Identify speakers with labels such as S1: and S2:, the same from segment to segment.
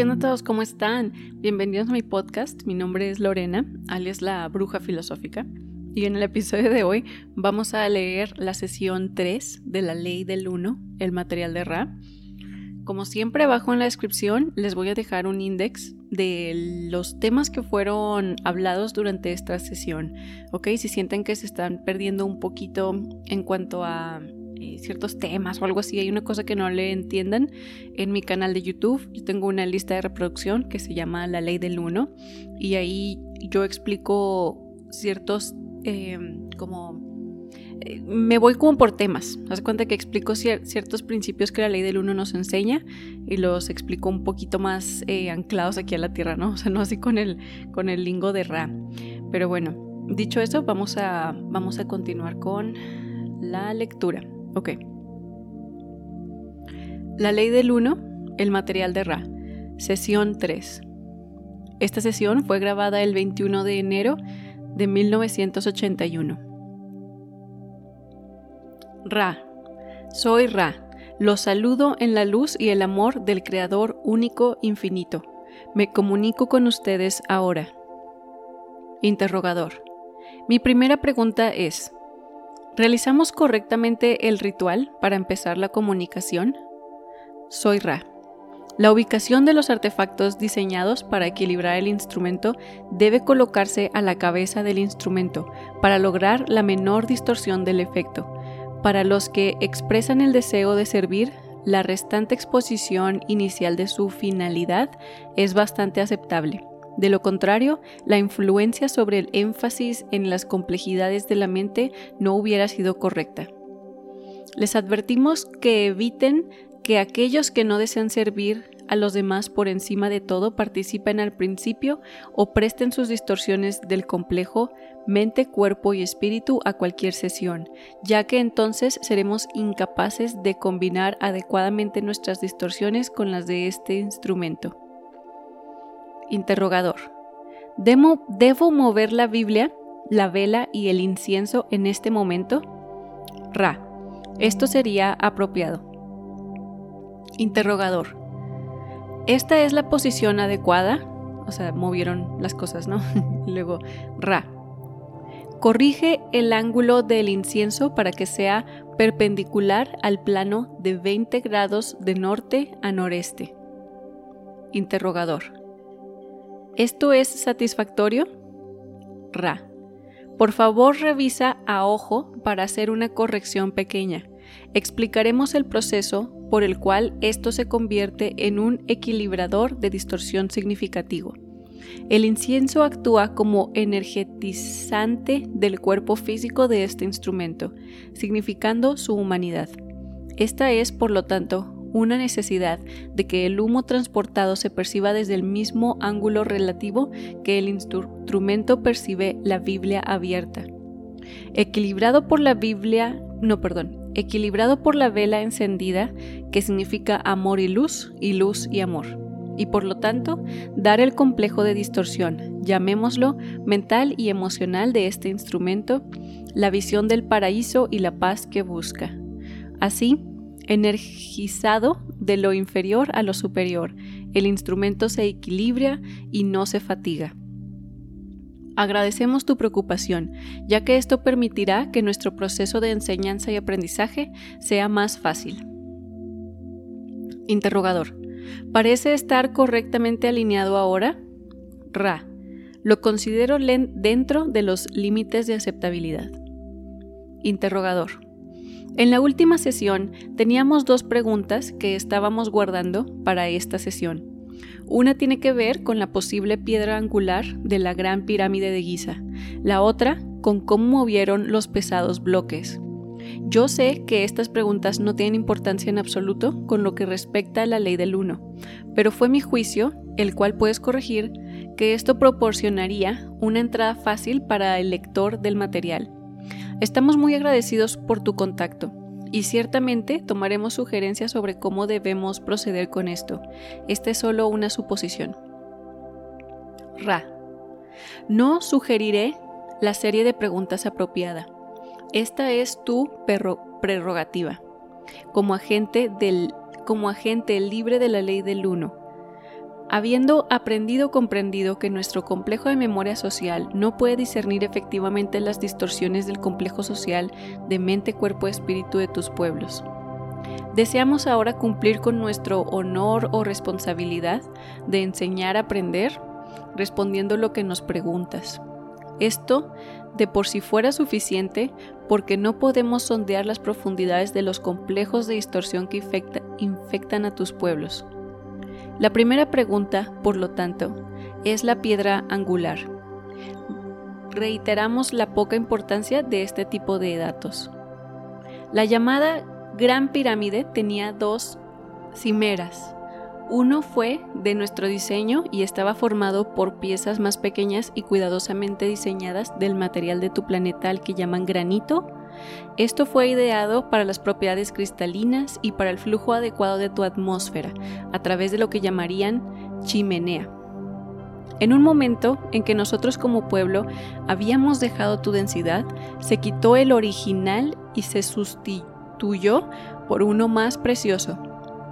S1: ¿qué onda todos? ¿Cómo están? Bienvenidos a mi podcast. Mi nombre es Lorena, alias la bruja filosófica. Y en el episodio de hoy vamos a leer la sesión 3 de la ley del 1, el material de Ra. Como siempre, abajo en la descripción les voy a dejar un index de los temas que fueron hablados durante esta sesión. ¿Ok? Si sienten que se están perdiendo un poquito en cuanto a eh, ciertos temas o algo así, hay una cosa que no le entiendan, en mi canal de YouTube yo tengo una lista de reproducción que se llama La Ley del Uno y ahí yo explico ciertos em, como... Eh, me voy como por temas. Haz cuenta que explico ciertos principios que la ley del uno nos enseña y los explico un poquito más eh, anclados aquí a la tierra, ¿no? O sea, no así con el, con el lingo de Ra. Pero bueno, dicho eso, vamos a, vamos a continuar con la lectura. Ok. La ley del 1, el material de Ra. Sesión 3. Esta sesión fue grabada el 21 de enero de 1981. Ra. Soy Ra. Los saludo en la luz y el amor del Creador único infinito. Me comunico con ustedes ahora. Interrogador. Mi primera pregunta es, ¿Realizamos correctamente el ritual para empezar la comunicación? Soy Ra. La ubicación de los artefactos diseñados para equilibrar el instrumento debe colocarse a la cabeza del instrumento para lograr la menor distorsión del efecto. Para los que expresan el deseo de servir, la restante exposición inicial de su finalidad es bastante aceptable. De lo contrario, la influencia sobre el énfasis en las complejidades de la mente no hubiera sido correcta. Les advertimos que eviten que aquellos que no desean servir a los demás por encima de todo participen al principio o presten sus distorsiones del complejo mente, cuerpo y espíritu a cualquier sesión, ya que entonces seremos incapaces de combinar adecuadamente nuestras distorsiones con las de este instrumento. Interrogador. ¿Debo, ¿Debo mover la Biblia, la vela y el incienso en este momento? Ra. Esto sería apropiado. Interrogador. ¿Esta es la posición adecuada? O sea, movieron las cosas, ¿no? Luego, Ra. Corrige el ángulo del incienso para que sea perpendicular al plano de 20 grados de norte a noreste. Interrogador. ¿Esto es satisfactorio? Ra. Por favor revisa a ojo para hacer una corrección pequeña. Explicaremos el proceso por el cual esto se convierte en un equilibrador de distorsión significativo. El incienso actúa como energetizante del cuerpo físico de este instrumento, significando su humanidad. Esta es, por lo tanto, una necesidad de que el humo transportado se perciba desde el mismo ángulo relativo que el instrumento percibe la Biblia abierta. Equilibrado por la Biblia, no, perdón, equilibrado por la vela encendida, que significa amor y luz, y luz y amor. Y por lo tanto, dar el complejo de distorsión, llamémoslo mental y emocional de este instrumento, la visión del paraíso y la paz que busca. Así, energizado de lo inferior a lo superior. El instrumento se equilibra y no se fatiga. Agradecemos tu preocupación, ya que esto permitirá que nuestro proceso de enseñanza y aprendizaje sea más fácil. Interrogador. ¿Parece estar correctamente alineado ahora? Ra. Lo considero dentro de los límites de aceptabilidad. Interrogador. En la última sesión teníamos dos preguntas que estábamos guardando para esta sesión. Una tiene que ver con la posible piedra angular de la gran pirámide de Giza, la otra con cómo movieron los pesados bloques. Yo sé que estas preguntas no tienen importancia en absoluto con lo que respecta a la ley del uno, pero fue mi juicio, el cual puedes corregir, que esto proporcionaría una entrada fácil para el lector del material Estamos muy agradecidos por tu contacto y ciertamente tomaremos sugerencias sobre cómo debemos proceder con esto. Esta es solo una suposición. Ra. No sugeriré la serie de preguntas apropiada. Esta es tu prerrogativa como agente, como agente libre de la ley del uno. Habiendo aprendido comprendido que nuestro complejo de memoria social no puede discernir efectivamente las distorsiones del complejo social de mente, cuerpo, espíritu de tus pueblos. Deseamos ahora cumplir con nuestro honor o responsabilidad de enseñar a aprender respondiendo lo que nos preguntas. Esto de por sí fuera suficiente porque no podemos sondear las profundidades de los complejos de distorsión que infectan a tus pueblos. La primera pregunta, por lo tanto, es la piedra angular. Reiteramos la poca importancia de este tipo de datos. La llamada Gran Pirámide tenía dos cimeras. Uno fue de nuestro diseño y estaba formado por piezas más pequeñas y cuidadosamente diseñadas del material de tu planeta al que llaman granito esto fue ideado para las propiedades cristalinas y para el flujo adecuado de tu atmósfera, a través de lo que llamarían chimenea. En un momento en que nosotros como pueblo habíamos dejado tu densidad, se quitó el original y se sustituyó por uno más precioso.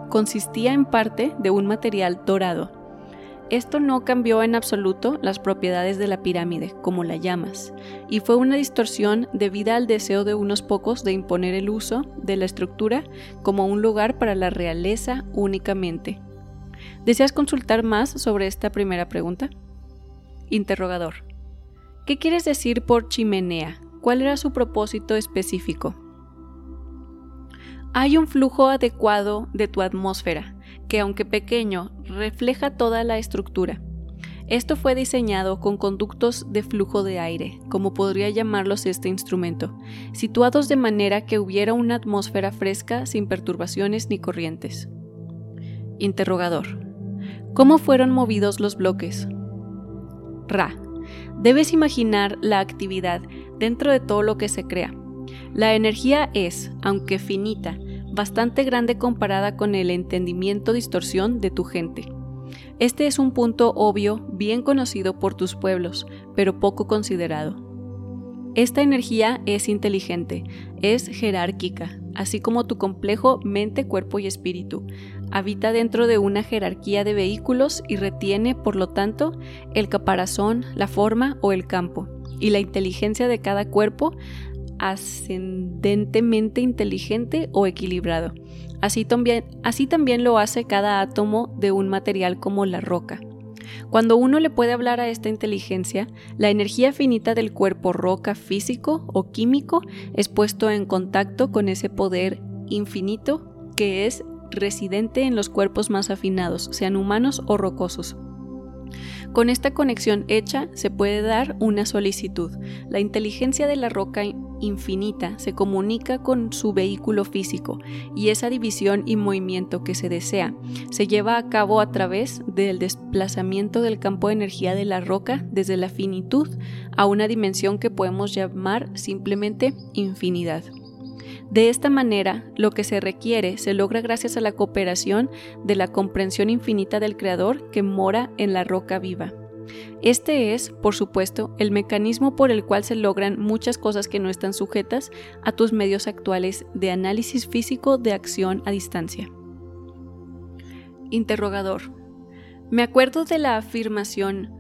S1: Consistía en parte de un material dorado, esto no cambió en absoluto las propiedades de la pirámide, como la llamas, y fue una distorsión debida al deseo de unos pocos de imponer el uso de la estructura como un lugar para la realeza únicamente. ¿Deseas consultar más sobre esta primera pregunta? Interrogador. ¿Qué quieres decir por chimenea? ¿Cuál era su propósito específico? Hay un flujo adecuado de tu atmósfera, que aunque pequeño, refleja toda la estructura. Esto fue diseñado con conductos de flujo de aire, como podría llamarlos este instrumento, situados de manera que hubiera una atmósfera fresca sin perturbaciones ni corrientes. Interrogador. ¿Cómo fueron movidos los bloques? Ra. Debes imaginar la actividad dentro de todo lo que se crea. La energía es, aunque finita, bastante grande comparada con el entendimiento distorsión de tu gente. Este es un punto obvio, bien conocido por tus pueblos, pero poco considerado. Esta energía es inteligente, es jerárquica, así como tu complejo mente, cuerpo y espíritu. Habita dentro de una jerarquía de vehículos y retiene, por lo tanto, el caparazón, la forma o el campo. Y la inteligencia de cada cuerpo ascendentemente inteligente o equilibrado. Así también, lo hace cada átomo de un material como la roca. Cuando uno le puede hablar a esta inteligencia, la energía finita del cuerpo roca físico o químico es puesto en contacto con ese poder infinito que es residente en los cuerpos más afinados, sean humanos o rocosos. Con esta conexión hecha se puede dar una solicitud. La inteligencia de la roca infinita se comunica con su vehículo físico y esa división y movimiento que se desea se lleva a cabo a través del desplazamiento del campo de energía de la roca desde la finitud a una dimensión que podemos llamar simplemente infinidad. De esta manera, lo que se requiere se logra gracias a la cooperación de la comprensión infinita del Creador que mora en la roca viva. Este es, por supuesto, el mecanismo por el cual se logran muchas cosas que no están sujetas a tus medios actuales de análisis físico de acción a distancia. Interrogador. Me acuerdo de la afirmación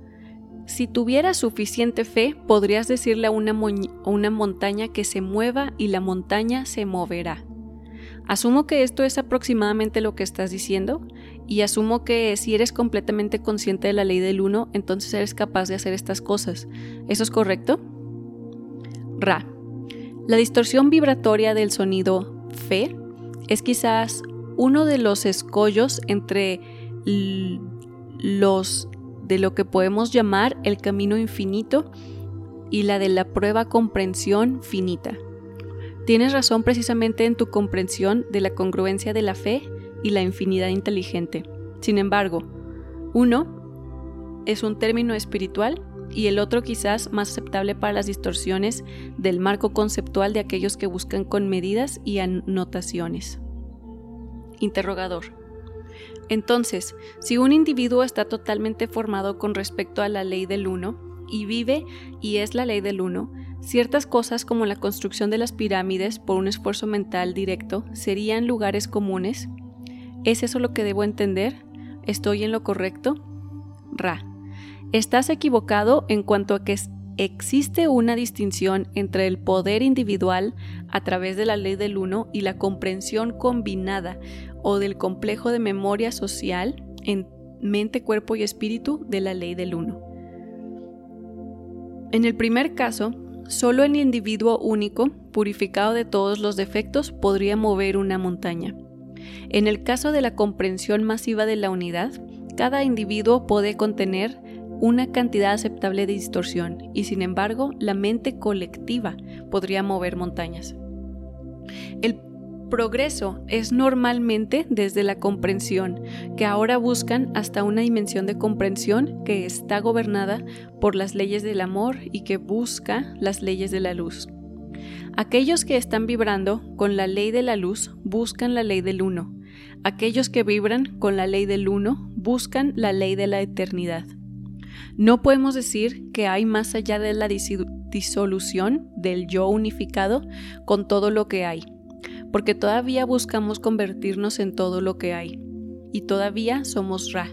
S1: si tuvieras suficiente fe, podrías decirle a una, una, montaña que se mueva y la montaña se moverá. Asumo que esto es aproximadamente lo que estás diciendo y asumo que si eres completamente consciente de la ley del uno, entonces eres capaz de hacer estas cosas. ¿Eso es correcto? Ra. La distorsión vibratoria del sonido fe es quizás uno de los escollos entre los de lo que podemos llamar el camino infinito y la de la prueba comprensión finita. Tienes razón precisamente en tu comprensión de la congruencia de la fe y la infinidad inteligente. Sin embargo, uno es un término espiritual y el otro quizás más aceptable para las distorsiones del marco conceptual de aquellos que buscan con medidas y anotaciones. Interrogador. Entonces, si un individuo está totalmente formado con respecto a la ley del uno, y vive y es la ley del uno, ciertas cosas como la construcción de las pirámides por un esfuerzo mental directo serían lugares comunes. ¿Es eso lo que debo entender? ¿Estoy en lo correcto? Ra. Estás equivocado en cuanto a que existe una distinción entre el poder individual a través de la ley del uno y la comprensión combinada o del complejo de memoria social en mente, cuerpo y espíritu de la ley del uno. En el primer caso, solo el individuo único, purificado de todos los defectos, podría mover una montaña. En el caso de la comprensión masiva de la unidad, cada individuo puede contener una cantidad aceptable de distorsión y sin embargo la mente colectiva podría mover montañas. El progreso es normalmente desde la comprensión, que ahora buscan hasta una dimensión de comprensión que está gobernada por las leyes del amor y que busca las leyes de la luz. Aquellos que están vibrando con la ley de la luz buscan la ley del uno. Aquellos que vibran con la ley del uno buscan la ley de la eternidad. No podemos decir que hay más allá de la disolución del yo unificado con todo lo que hay, porque todavía buscamos convertirnos en todo lo que hay, y todavía somos Ra.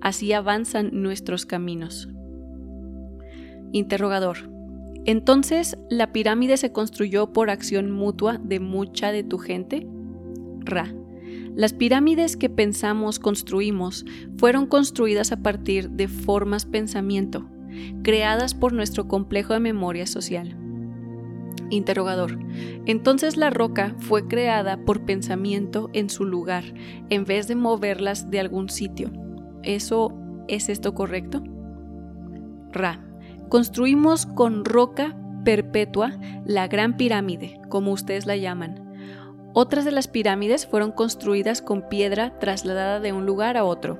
S1: Así avanzan nuestros caminos. Interrogador. Entonces, ¿la pirámide se construyó por acción mutua de mucha de tu gente? Ra. Las pirámides que pensamos construimos fueron construidas a partir de formas pensamiento, creadas por nuestro complejo de memoria social. Interrogador. Entonces la roca fue creada por pensamiento en su lugar, en vez de moverlas de algún sitio. ¿Eso es esto correcto? Ra. Construimos con roca perpetua la gran pirámide, como ustedes la llaman. Otras de las pirámides fueron construidas con piedra trasladada de un lugar a otro.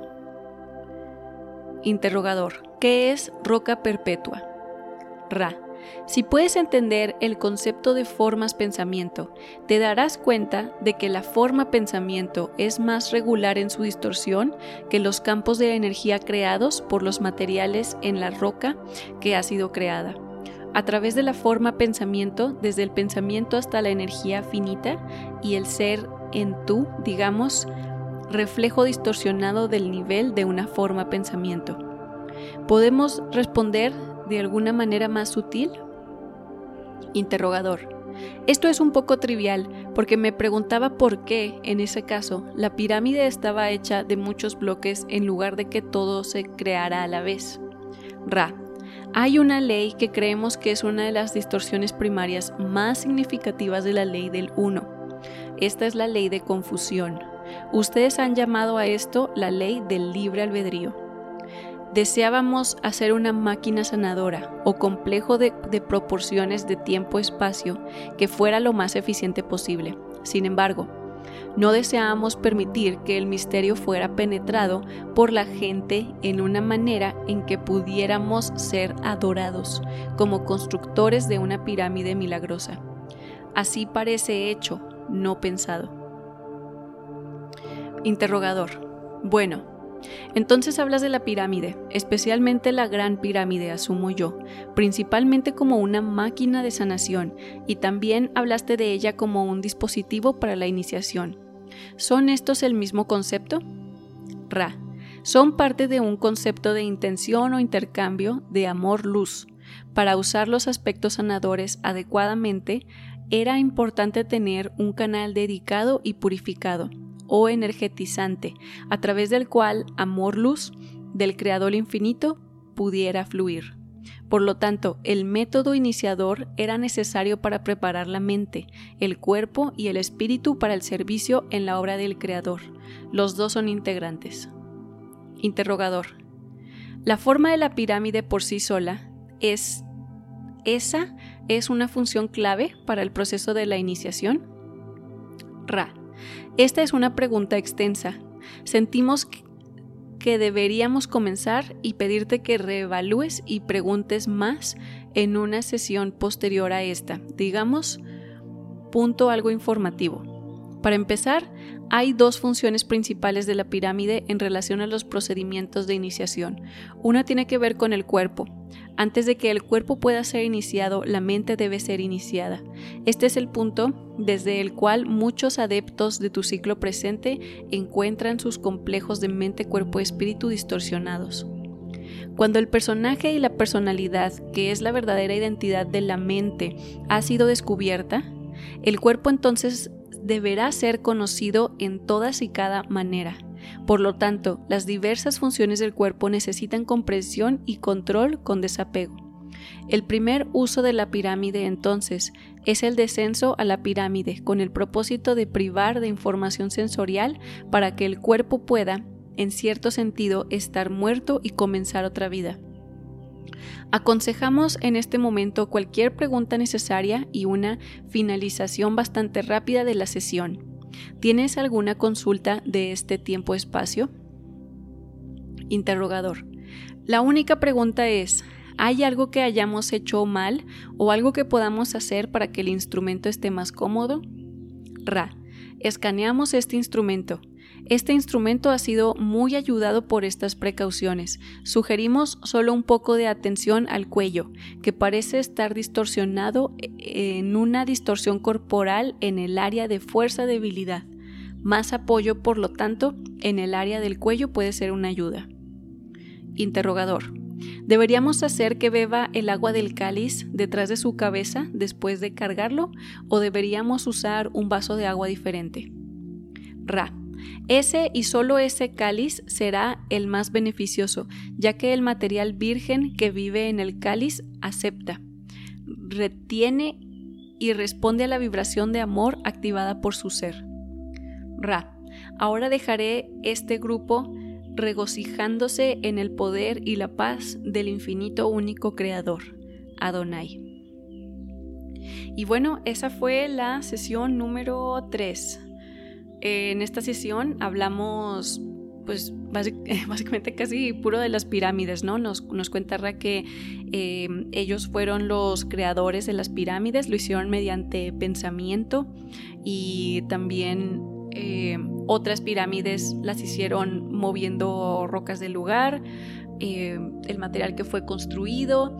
S1: Interrogador. ¿Qué es roca perpetua? Ra. Si puedes entender el concepto de formas pensamiento, te darás cuenta de que la forma pensamiento es más regular en su distorsión que los campos de energía creados por los materiales en la roca que ha sido creada a través de la forma pensamiento, desde el pensamiento hasta la energía finita y el ser en tú, digamos, reflejo distorsionado del nivel de una forma pensamiento. ¿Podemos responder de alguna manera más sutil? Interrogador. Esto es un poco trivial porque me preguntaba por qué, en ese caso, la pirámide estaba hecha de muchos bloques en lugar de que todo se creara a la vez. Ra, hay una ley que creemos que es una de las distorsiones primarias más significativas de la ley del uno. Esta es la ley de confusión. Ustedes han llamado a esto la ley del libre albedrío. Deseábamos hacer una máquina sanadora o complejo de, proporciones de tiempo-espacio que fuera lo más eficiente posible. Sin embargo, no deseábamos permitir que el misterio fuera penetrado por la gente en una manera en que pudiéramos ser adorados como constructores de una pirámide milagrosa. Así parece hecho, no pensado. Interrogador. Bueno, entonces hablas de la pirámide, especialmente la gran pirámide, asumo yo, principalmente como una máquina de sanación, y también hablaste de ella como un dispositivo para la iniciación. ¿Son estos el mismo concepto? Ra. Son parte de un concepto de intención o intercambio de amor-luz. Para usar los aspectos sanadores adecuadamente, era importante tener un canal dedicado y purificado, o energetizante, a través del cual amor-luz del Creador infinito pudiera fluir. Por lo tanto, el método iniciador era necesario para preparar la mente, el cuerpo y el espíritu para el servicio en la obra del Creador. Los dos son integrantes. Interrogador. La forma de la pirámide por sí sola es... ¿Esa es una función clave para el proceso de la iniciación? Ra. Esta es una pregunta extensa. Sentimos que deberíamos comenzar y pedirte que reevalúes y preguntes más en una sesión posterior a esta. Digamos, punto algo informativo. Para empezar, hay dos funciones principales de la pirámide en relación a los procedimientos de iniciación. Una tiene que ver con el cuerpo. Antes de que el cuerpo pueda ser iniciado, la mente debe ser iniciada. Este es el punto desde el cual muchos adeptos de tu ciclo presente encuentran sus complejos de mente, cuerpo y espíritu distorsionados. Cuando el personaje y la personalidad, que es la verdadera identidad de la mente, ha sido descubierta, el cuerpo entonces deberá ser conocido en todas y cada manera. Por lo tanto, las diversas funciones del cuerpo necesitan comprensión y control con desapego. El primer uso de la pirámide entonces es el descenso a la pirámide con el propósito de privar de información sensorial para que el cuerpo pueda, en cierto sentido, estar muerto y comenzar otra vida. Aconsejamos en este momento cualquier pregunta necesaria y una finalización bastante rápida de la sesión. ¿Tienes alguna consulta de este tiempo-espacio? Interrogador. La única pregunta es, ¿hay algo que hayamos hecho mal o algo que podamos hacer para que el instrumento esté más cómodo? Ra. Escaneamos este instrumento. Este instrumento ha sido muy ayudado por estas precauciones. Sugerimos solo un poco de atención al cuello, que parece estar distorsionado eh, en una distorsión corporal en el área de fuerza-debilidad. Más apoyo, por lo tanto, en el área del cuello puede ser una ayuda. Interrogador. ¿Deberíamos hacer que beba el agua del cáliz detrás de su cabeza después de cargarlo o deberíamos usar un vaso de agua diferente? Ra. Ese y solo ese cáliz será el más beneficioso, ya que el material virgen que vive en el cáliz acepta, retiene y responde a la vibración de amor activada por su ser. Ra. Ahora dejaré este grupo regocijándose en el poder y la paz del infinito único creador, Adonai. Y bueno, esa fue la sesión número 3 en esta sesión hablamos pues básicamente casi puro de las pirámides, ¿no? Nos, cuenta Ra que em, ellos fueron los creadores de las pirámides, lo hicieron mediante pensamiento y también em, otras pirámides las hicieron moviendo rocas del lugar, em, el material que fue construido,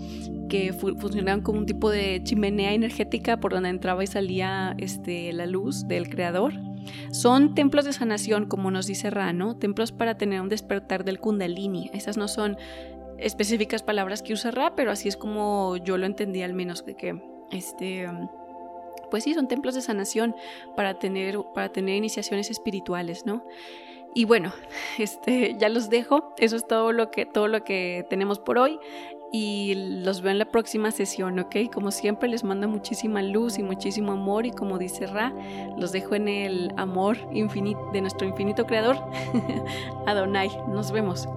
S1: que funcionaban como un tipo de chimenea energética por donde entraba y salía este, la luz del creador. Son templos de sanación, como nos dice Rano, templos para tener un despertar del kundalini. Esas no son específicas palabras que usa Ra, pero así es como yo lo entendí al menos que este pues sí, son templos de sanación para tener, para tener iniciaciones espirituales, ¿no? Y bueno, este, ya los dejo. Eso es todo lo que, todo lo que tenemos por hoy y los veo en la próxima sesión, ¿ok? Como siempre les mando muchísima luz y muchísimo amor y como dice Ra, los dejo en el amor infinito de nuestro infinito creador, Adonai. Nos vemos.